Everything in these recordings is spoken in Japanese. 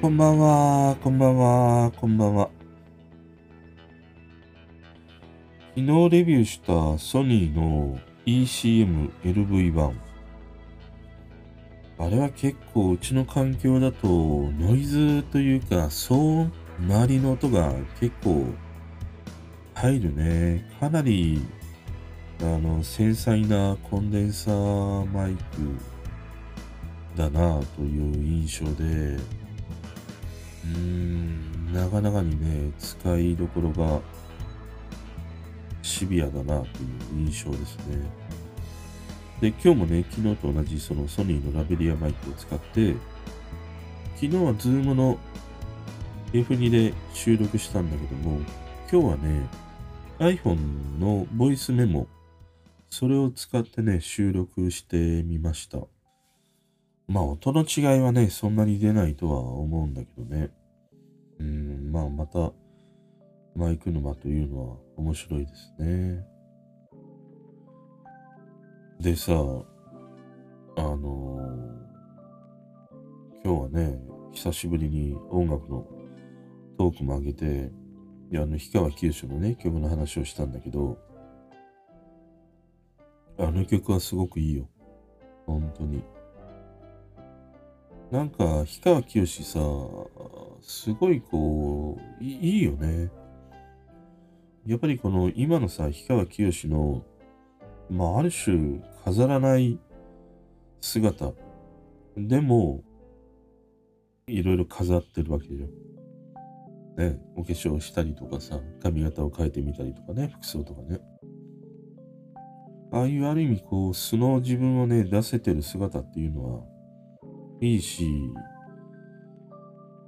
こんばんはこんばんはこんばんは。昨日レビューしたソニーの ECM LV1 あれは結構うちの環境だとノイズというか騒音、周りの音が結構入るね。かなりあの繊細なコンデンサーマイクだなという印象で、うーん、なかなかにね、使いどころがシビアだなという印象ですね。で、今日もね、昨日と同じそのソニーのラベリアマイクを使って、昨日は Zoom の F2 で収録したんだけども、今日はね、iPhone のボイスメモ、それを使ってね、収録してみました。まあ、音の違いはね、そんなに出ないとは思うんだけどね。うん、まあ、また、マイク沼というのは面白いですね。でさ、あのー今日はね、久しぶりに音楽のトークも上げて、いやあの、氷川きよしのね、曲の話をしたんだけど、あの曲はすごくいいよ。本当に。なんか、氷川きよしさ、すごいこう、いいいよね。やっぱりこの今のさ、氷川きよしの、まあ、ある種飾らない姿。でも、いろいろ飾ってるわけよ。ね、お化粧したりとかさ、髪型を変えてみたりとかね、服装とかね。ああいうある意味こう素の自分をね出せてる姿っていうのはいいし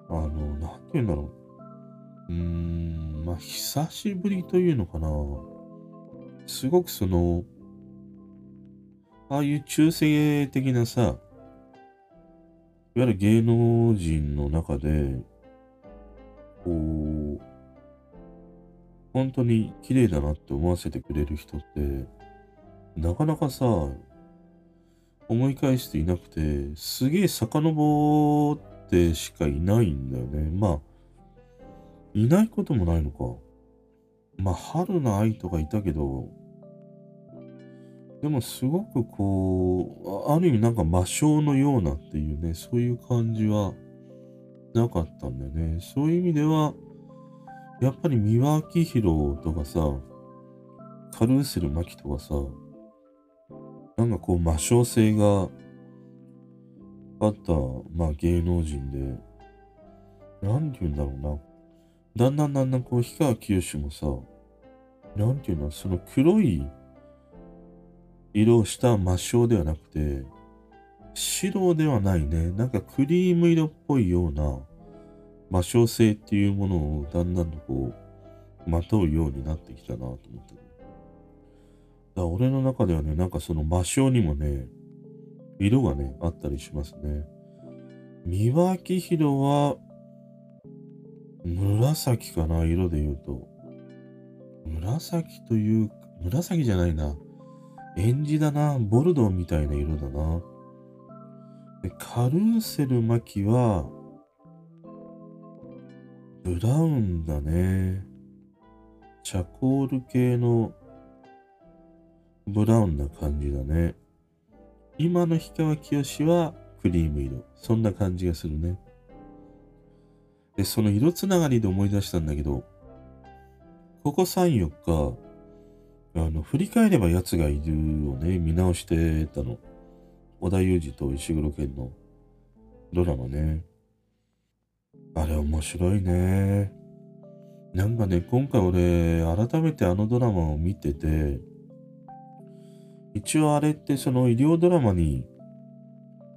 あのなんて言うんだろううーんまあ久しぶりというのかなすごくそのああいう中性的なさいわゆる芸能人の中でこう本当に綺麗だなって思わせてくれる人ってなかなかさ、思い返していなくて、すげえ遡ってしかいないんだよね。まあ、いないこともないのか。まあ、春の愛とかいたけど、でもすごくこう、ある意味なんか魔性のようなっていうね、そういう感じはなかったんだよね。そういう意味では、やっぱり三輪明宏とかさ、カルーセル麻紀とかさ、なんかこう魔性性があった、まあ芸能人で、なんて言うんだろうな。だんだんだんだんこう、氷川きよしもさ、なんて言うの、その黒い色をした魔性ではなくて、白ではないね。なんかクリーム色っぽいような魔性性っていうものをだんだんとこう、まとうようになってきたなと思ってる。だ俺の中ではね、なんかその魔性にもね、色がね、あったりしますね。三輪明宏は、紫かな、色で言うと。紫という、紫じゃないな。エンジだな。ボルドーみたいな色だな。で、カルーセルマキは、ブラウンだね。チャコール系のブラウンな感じだね。今の氷川きよしはクリーム色。そんな感じがするね。で、その色つながりで思い出したんだけど、ここ3、4日、あの、振り返れば奴がいるをね、見直してたの。織田裕二と石黒賢のドラマね。あれ面白いね。なんかね、今回俺、改めてあのドラマを見てて、一応あれってその医療ドラマに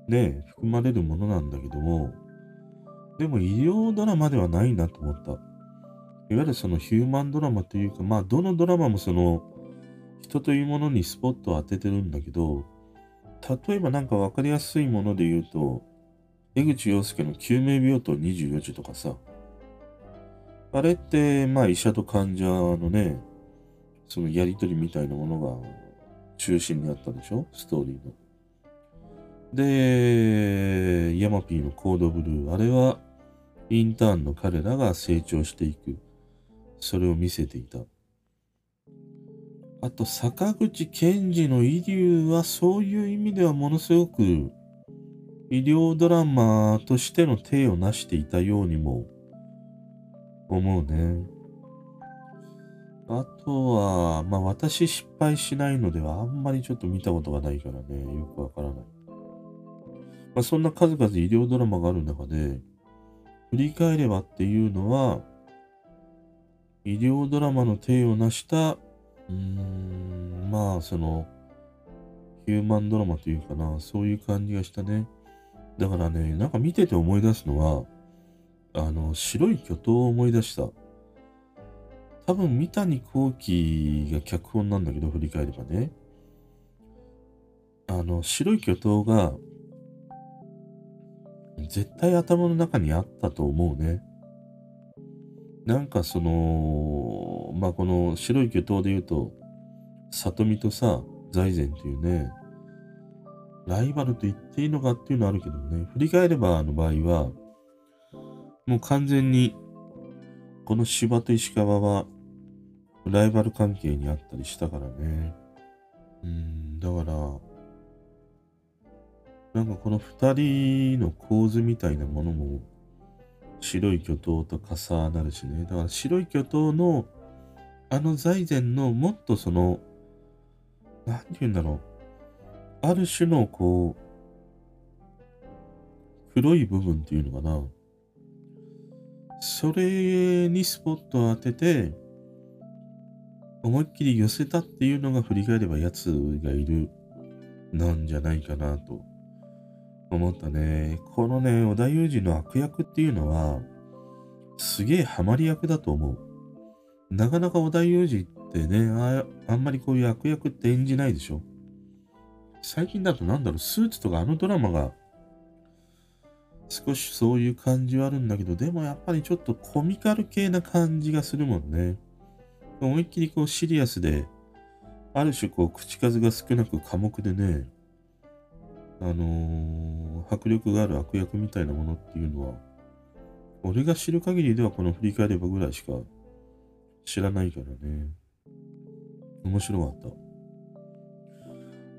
ね、含まれるものなんだけども、でも医療ドラマではないなと思った。いわゆるそのヒューマンドラマというか、まあどのドラマもその人というものにスポットを当ててるんだけど、例えばなんかわかりやすいもので言うと、江口洋介の救命病棟24時とかさ、あれって、まあ医者と患者のね、そのやりとりみたいなものが中心にあったでしょ？ストーリーの。で、ヤマピーのコードブルー、あれはインターンの彼らが成長していく。それを見せていた。あと、坂口健二のイリュウはそういう意味ではものすごく医療ドラマとしての体を成していたようにも思うね。あとは、まあ私失敗しないのではあんまりちょっと見たことがないからね、よくわからない。まあそんな数々医療ドラマがある中で、振り返ればっていうのは、医療ドラマの体を成した、うーん、まあその、ヒューマンドラマというかな、そういう感じがしたね。だからね、なんか見てて思い出すのは、あの、白い巨頭を思い出した。多分、三谷幸喜が脚本なんだけど、振り返ればね。あの、白い巨頭が、絶対頭の中にあったと思うね。なんかその、まあ、この白い巨頭で言うと、里見とさ、財前っていうね、ライバルと言っていいのかっていうのはあるけどね、振り返ればあの場合は、もう完全に、この芝と石川は、ライバル関係にあったりしたからね。うん、だから、なんかこの二人の構図みたいなものも、白い巨頭と重なるしね。だから白い巨頭の、あの財前のもっとその、なんて言うんだろう。ある種のこう、黒い部分っていうのかな。それにスポットを当てて、思いっきり寄せたっていうのが振り返れば奴がいる、なんじゃないかなと思ったね。このね、織田裕二の悪役っていうのは、すげえハマり役だと思う。なかなか織田裕二ってねあ、あんまりこういう悪役って演じないでしょ。最近だとなんだろう、スーツとかあのドラマが、少しそういう感じはあるんだけど、でもやっぱりちょっとコミカル系な感じがするもんね。思いっきりこうシリアスで、ある種こう口数が少なく寡黙でね、あのー迫力がある悪役みたいなものっていうのは、俺が知る限りではこの振り返ればぐらいしか知らないからね。面白かった。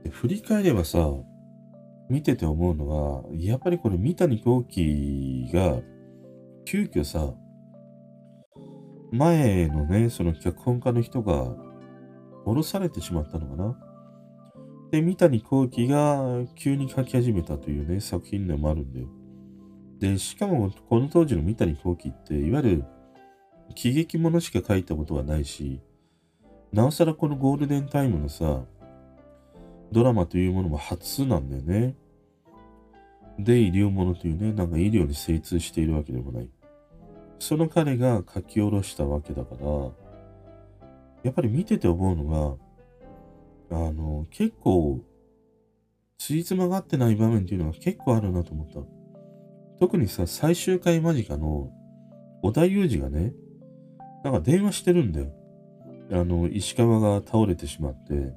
で振り返ればさ、見てて思うのは、やっぱりこれ三谷幸喜が、急遽さ、前のね、その脚本家の人が降ろされてしまったのかな。で、三谷幸喜が急に書き始めたというね、作品でもあるんだよ。で、しかもこの当時の三谷幸喜って、いわゆる喜劇ものしか書いたことはないし、なおさらこのゴールデンタイムのさ、ドラマというものも初なんだよね。で、医療ものというね、なんか医療に精通しているわけでもない。その彼が書き下ろしたわけだから、やっぱり見てて思うのが、あの、結構、つじつまがってない場面っていうのが結構あるなと思った。特にさ、最終回間近の織田裕二がね、なんか電話してるんだよ。あの、石川が倒れてしまって、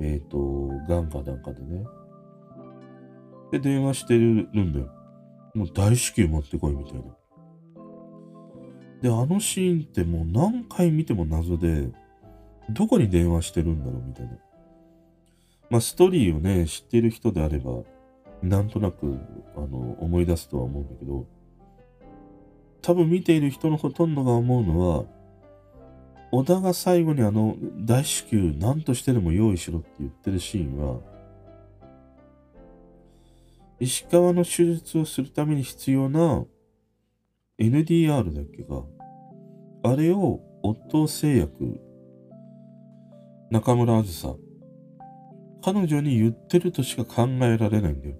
えっ、と、ガンかなんかでね。で、電話してるんだよ。もう大至急持ってこいみたいな。で、あのシーンってもう何回見ても謎で、どこに電話してるんだろうみたいな。まあ、ストーリーをね、知っている人であれば、なんとなく、あの、思い出すとは思うんだけど、多分見ている人のほとんどが思うのは、小田が最後にあの、大至急何としてでも用意しろって言ってるシーンは、石川の手術をするために必要な NDR だっけか。あれを夫製薬、中村あずさ、彼女に言ってるとしか考えられないんだよ。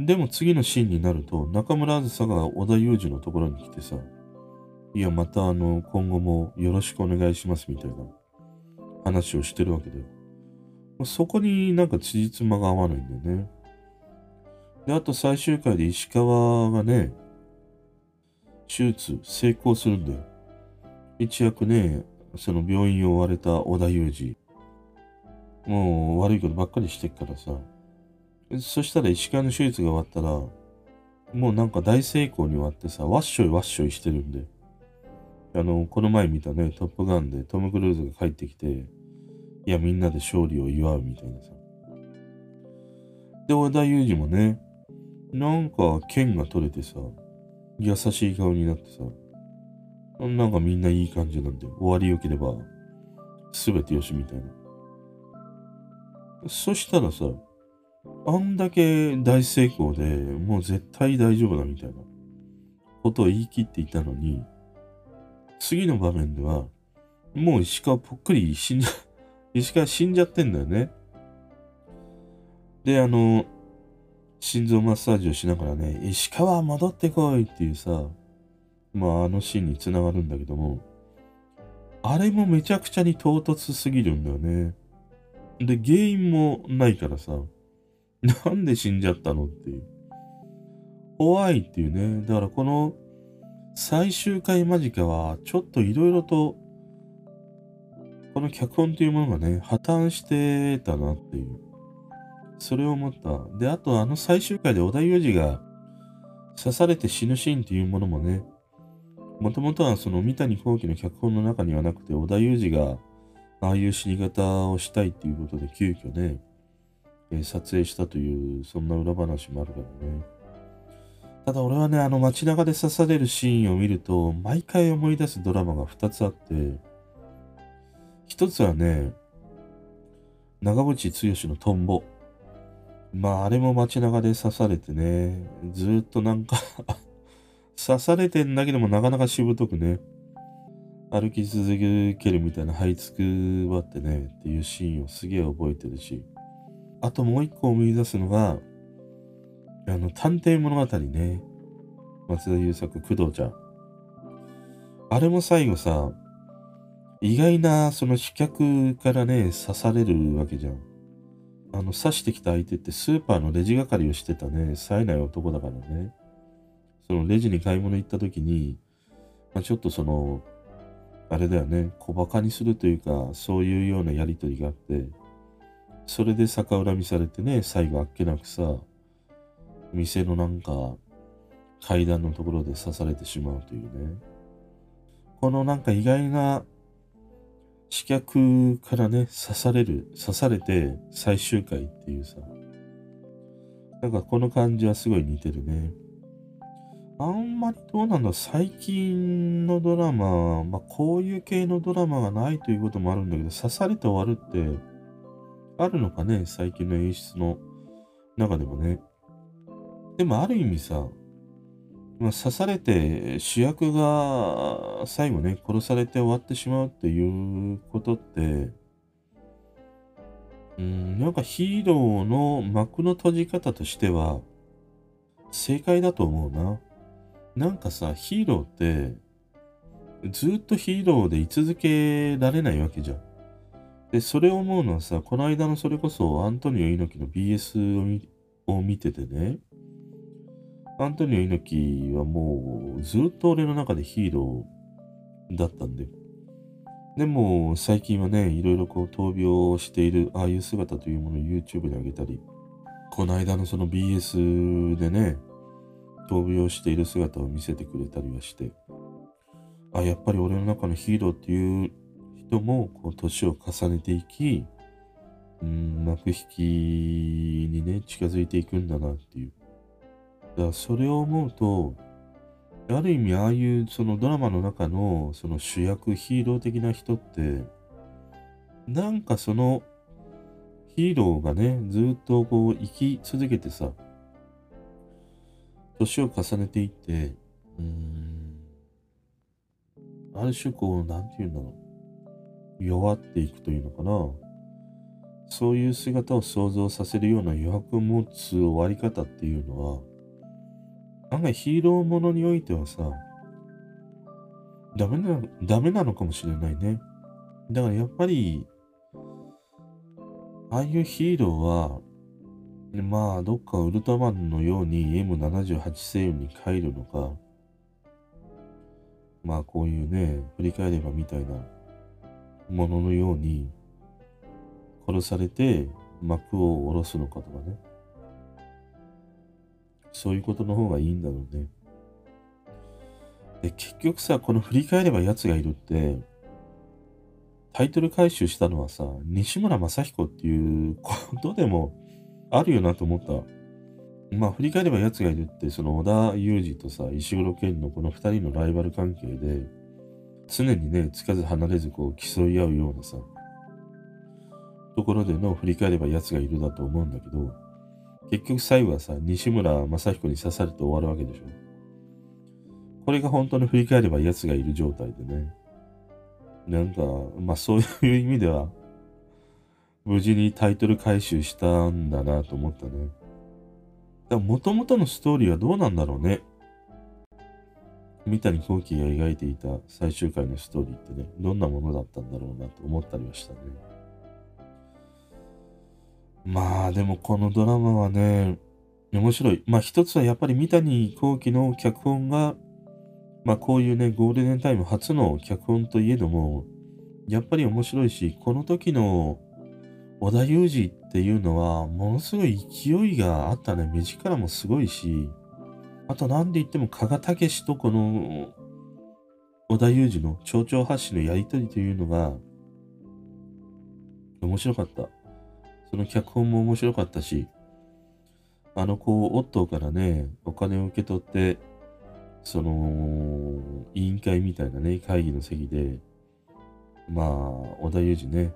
でも次のシーンになると、中村あずさが小田裕二のところに来てさ、いや、またあの、今後もよろしくお願いしますみたいな話をしてるわけだよ。そこになんか辻褄が合わないんだよね。で、あと最終回で石川がね、手術成功するんだよ。一躍ね、その病院を追われた織田裕二。もう悪いことばっかりしてっからさ。そしたら石川の手術が終わったら、もうなんか大成功に終わってさ、わっしょいわっしょいしてるんで。あの、この前見たね、トップガンでトム・クルーズが帰ってきて、いや、みんなで勝利を祝うみたいなさ。で、織田裕二もね、なんか剣が取れてさ、優しい顔になってさ、なんかみんないい感じなんで、終わり良ければ、すべてよしみたいな。そしたらさ、あんだけ大成功でもう絶対大丈夫だみたいなことを言い切っていたのに、次の場面では、もう石川ぽっくり死んじゃ、石川死んじゃってんだよね。で、あの、心臓マッサージをしながらね、石川戻ってこいっていうさ、まああのシーンにつながるんだけども、あれもめちゃくちゃに唐突すぎるんだよね。で、原因もないからさ、なんで死んじゃったのっていう。怖いっていうね。だからこの最終回間近は、ちょっといろいろと、この脚本というものがね、破綻してたなっていう。それを思った。で、あとあの最終回で織田裕二が刺されて死ぬシーンっていうものもね、もともとはその三谷幸喜の脚本の中にはなくて、織田裕二がああいう死に方をしたいっていうことで急遽ね、えー、撮影したという、そんな裏話もあるからね。ただ俺はね、あの街中で刺されるシーンを見ると、毎回思い出すドラマが2つあって、1つはね、長渕剛のトンボ。まあ、あれも街中で刺されてね、ずっとなんか 刺されてんだけどもなかなかしぶとくね、歩き続けるみたいな這いつくばってね、っていうシーンをすげえ覚えてるし、あともう一個思い出すのが、あの、探偵物語ね。松田優作、工藤ちゃん。あれも最後さ、意外なその視客からね、刺されるわけじゃん。あの、刺してきた相手ってスーパーのレジ係をしてたね、冴えない男だからね。そのレジに買い物行った時に、まあ、ちょっとその、あれだよね、小馬鹿にするというか、そういうようなやりとりがあって、それで逆恨みされてね、最後あっけなくさ、店のなんか階段のところで刺されてしまうというね。このなんか意外な刺客からね、刺される、刺されて最終回っていうさ。なんかこの感じはすごい似てるね。あんまりどうなんだ最近のドラマ、まあこういう系のドラマがないということもあるんだけど、刺されて終わるってあるのかね最近の演出の中でもね。でもある意味さ、まあ、刺されて主役が最後ね、殺されて終わってしまうっていうことって、うん、なんかヒーローの幕の閉じ方としては、正解だと思うな。なんかさ、ヒーローって、ずっとヒーローで居続けられないわけじゃん。で、それを思うのはさ、この間のそれこそアントニオ猪木の BS を見ててね、アントニオ猪木はもうずっと俺の中でヒーローだったんで。でも最近はね、いろいろこう闘病しているああいう姿というものを YouTube に上げたり、この間のその BS でね、闘病している姿を見せてくれたりはして、あ、やっぱり俺の中のヒーローっていう人もこう年を重ねていき、うん、幕引きにね、近づいていくんだなっていう。だからそれを思うと、ある意味ああいうそのドラマの中のその主役ヒーロー的な人って、なんかそのヒーローがね、ずっとこう生き続けてさ、年を重ねていって、うーん、ある種こう、なんて言うんだろう。弱っていくというのかな。そういう姿を想像させるような余白を持つ終わり方っていうのは、案外ヒーローものにおいてはさ、ダメな、ダメなのかもしれないね。だからやっぱり、ああいうヒーローは、でまあ、どっかウルトラマンのように M78 星雲に帰るのか、まあこういうね、振り返ればみたいなもののように殺されて幕を下ろすのかとかね。そういうことの方がいいんだろうね。で、結局さ、この振り返れば奴がいるって、タイトル回収したのはさ、西村正彦っていうことでもあるよなと思った。まあ、振り返れば奴がいるって、その小田裕二とさ、石黒賢のこの二人のライバル関係で、常にね、つかず離れずこう競い合うようなさ、ところでの振り返れば奴がいるだと思うんだけど、結局最後はさ、西村正彦に刺されて終わるわけでしょ。これが本当に振り返れば奴がいる状態でね。なんか、まあそういう意味では、無事にタイトル回収したんだなと思ったね。もともとのストーリーはどうなんだろうね。三谷幸喜が描いていた最終回のストーリーってね、どんなものだったんだろうなと思ったりはしたね。まあでもこのドラマはね、面白い。まあ一つはやっぱり三谷幸喜の脚本が、まあこういうね、ゴールデンタイム初の脚本といえども、やっぱり面白いし、この時の織田裕二っていうのは、ものすごい勢いがあったね。目力もすごいし、あと何で言っても加賀武史とこの織田裕二の蝶々発信のやりとりというのが、面白かった。その脚本も面白かったし、あの子、オットーからね、お金を受け取って、その、委員会みたいなね、会議の席で、まあ、織田裕二ね、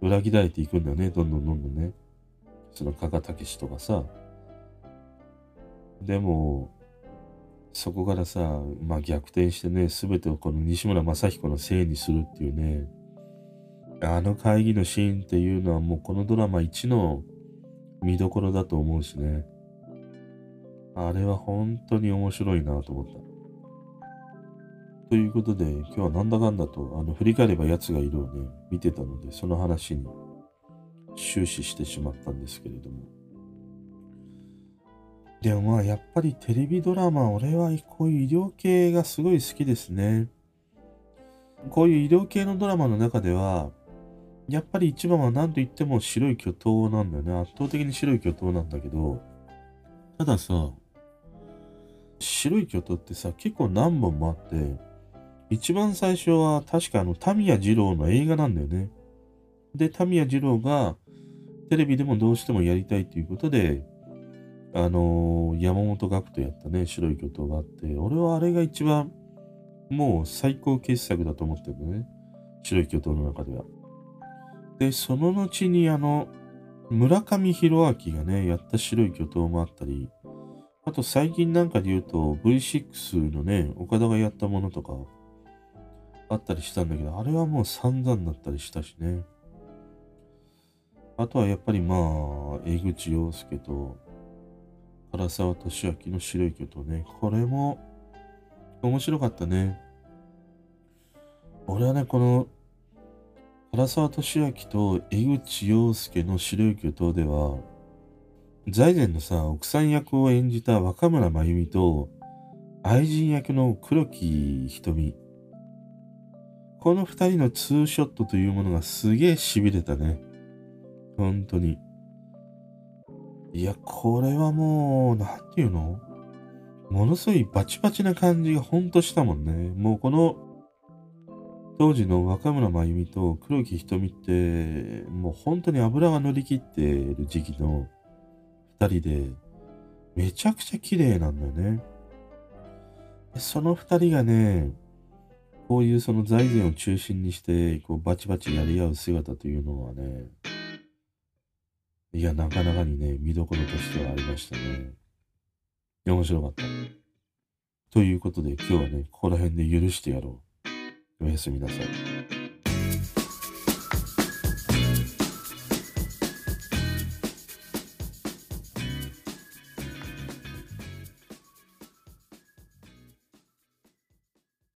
裏切られていくんだよね、どんどんどんどんね。その加賀武史とかさ。でも、そこからさ、まあ逆転してね、すべてをこの西村正彦のせいにするっていうね、あの会議のシーンっていうのはもうこのドラマ一の見どころだと思うしね。あれは本当に面白いなと思った。ということで、今日はなんだかんだと、あの、振り返れば奴がいるをね、見てたので、その話に終始してしまったんですけれども。でもまあ、やっぱりテレビドラマ、俺はこういう医療系がすごい好きですね。こういう医療系のドラマの中では、やっぱり一番は何と言っても白い巨頭なんだよね。圧倒的に白い巨頭なんだけど、たださ、白い巨頭ってさ、結構何本もあって、一番最初は確かあの、タミヤ二郎の映画なんだよね。で、タミヤ二郎がテレビでもどうしてもやりたいということで、あのー、山本学とやったね、白い巨頭があって、俺はあれが一番もう最高傑作だと思ってるね。白い巨頭の中では。で、その後にあの、村上弘明がね、やった白い巨頭もあったり、あと最近なんかで言うと V6 のね、岡田がやったものとかあったりしたんだけど、あれはもう散々だったりしたしね。あとはやっぱりまあ、江口洋介と唐沢俊明の白い巨頭ね。これも面白かったね。俺はね、この唐沢俊明と江口洋介の白い巨頭では、財前のさ、奥さん役を演じた若村真由美と、愛人役の黒木瞳。この二人のツーショットというものがすげえ痺れたね。本当に。いや、これはもう、なんていうの？ものすごいバチバチな感じがほんとしたもんね。もうこの当時の若村真由美と黒木瞳って、もう本当に油が乗り切ってる時期の二人で、めちゃくちゃ綺麗なんだよね。その二人がね、こういうその財源を中心にして、こうバチバチやり合う姿というのはね、いや、なかなかにね、見どころとしてはありましたね。面白かった。ということで今日はね、ここら辺で許してやろう。おやすみなさい。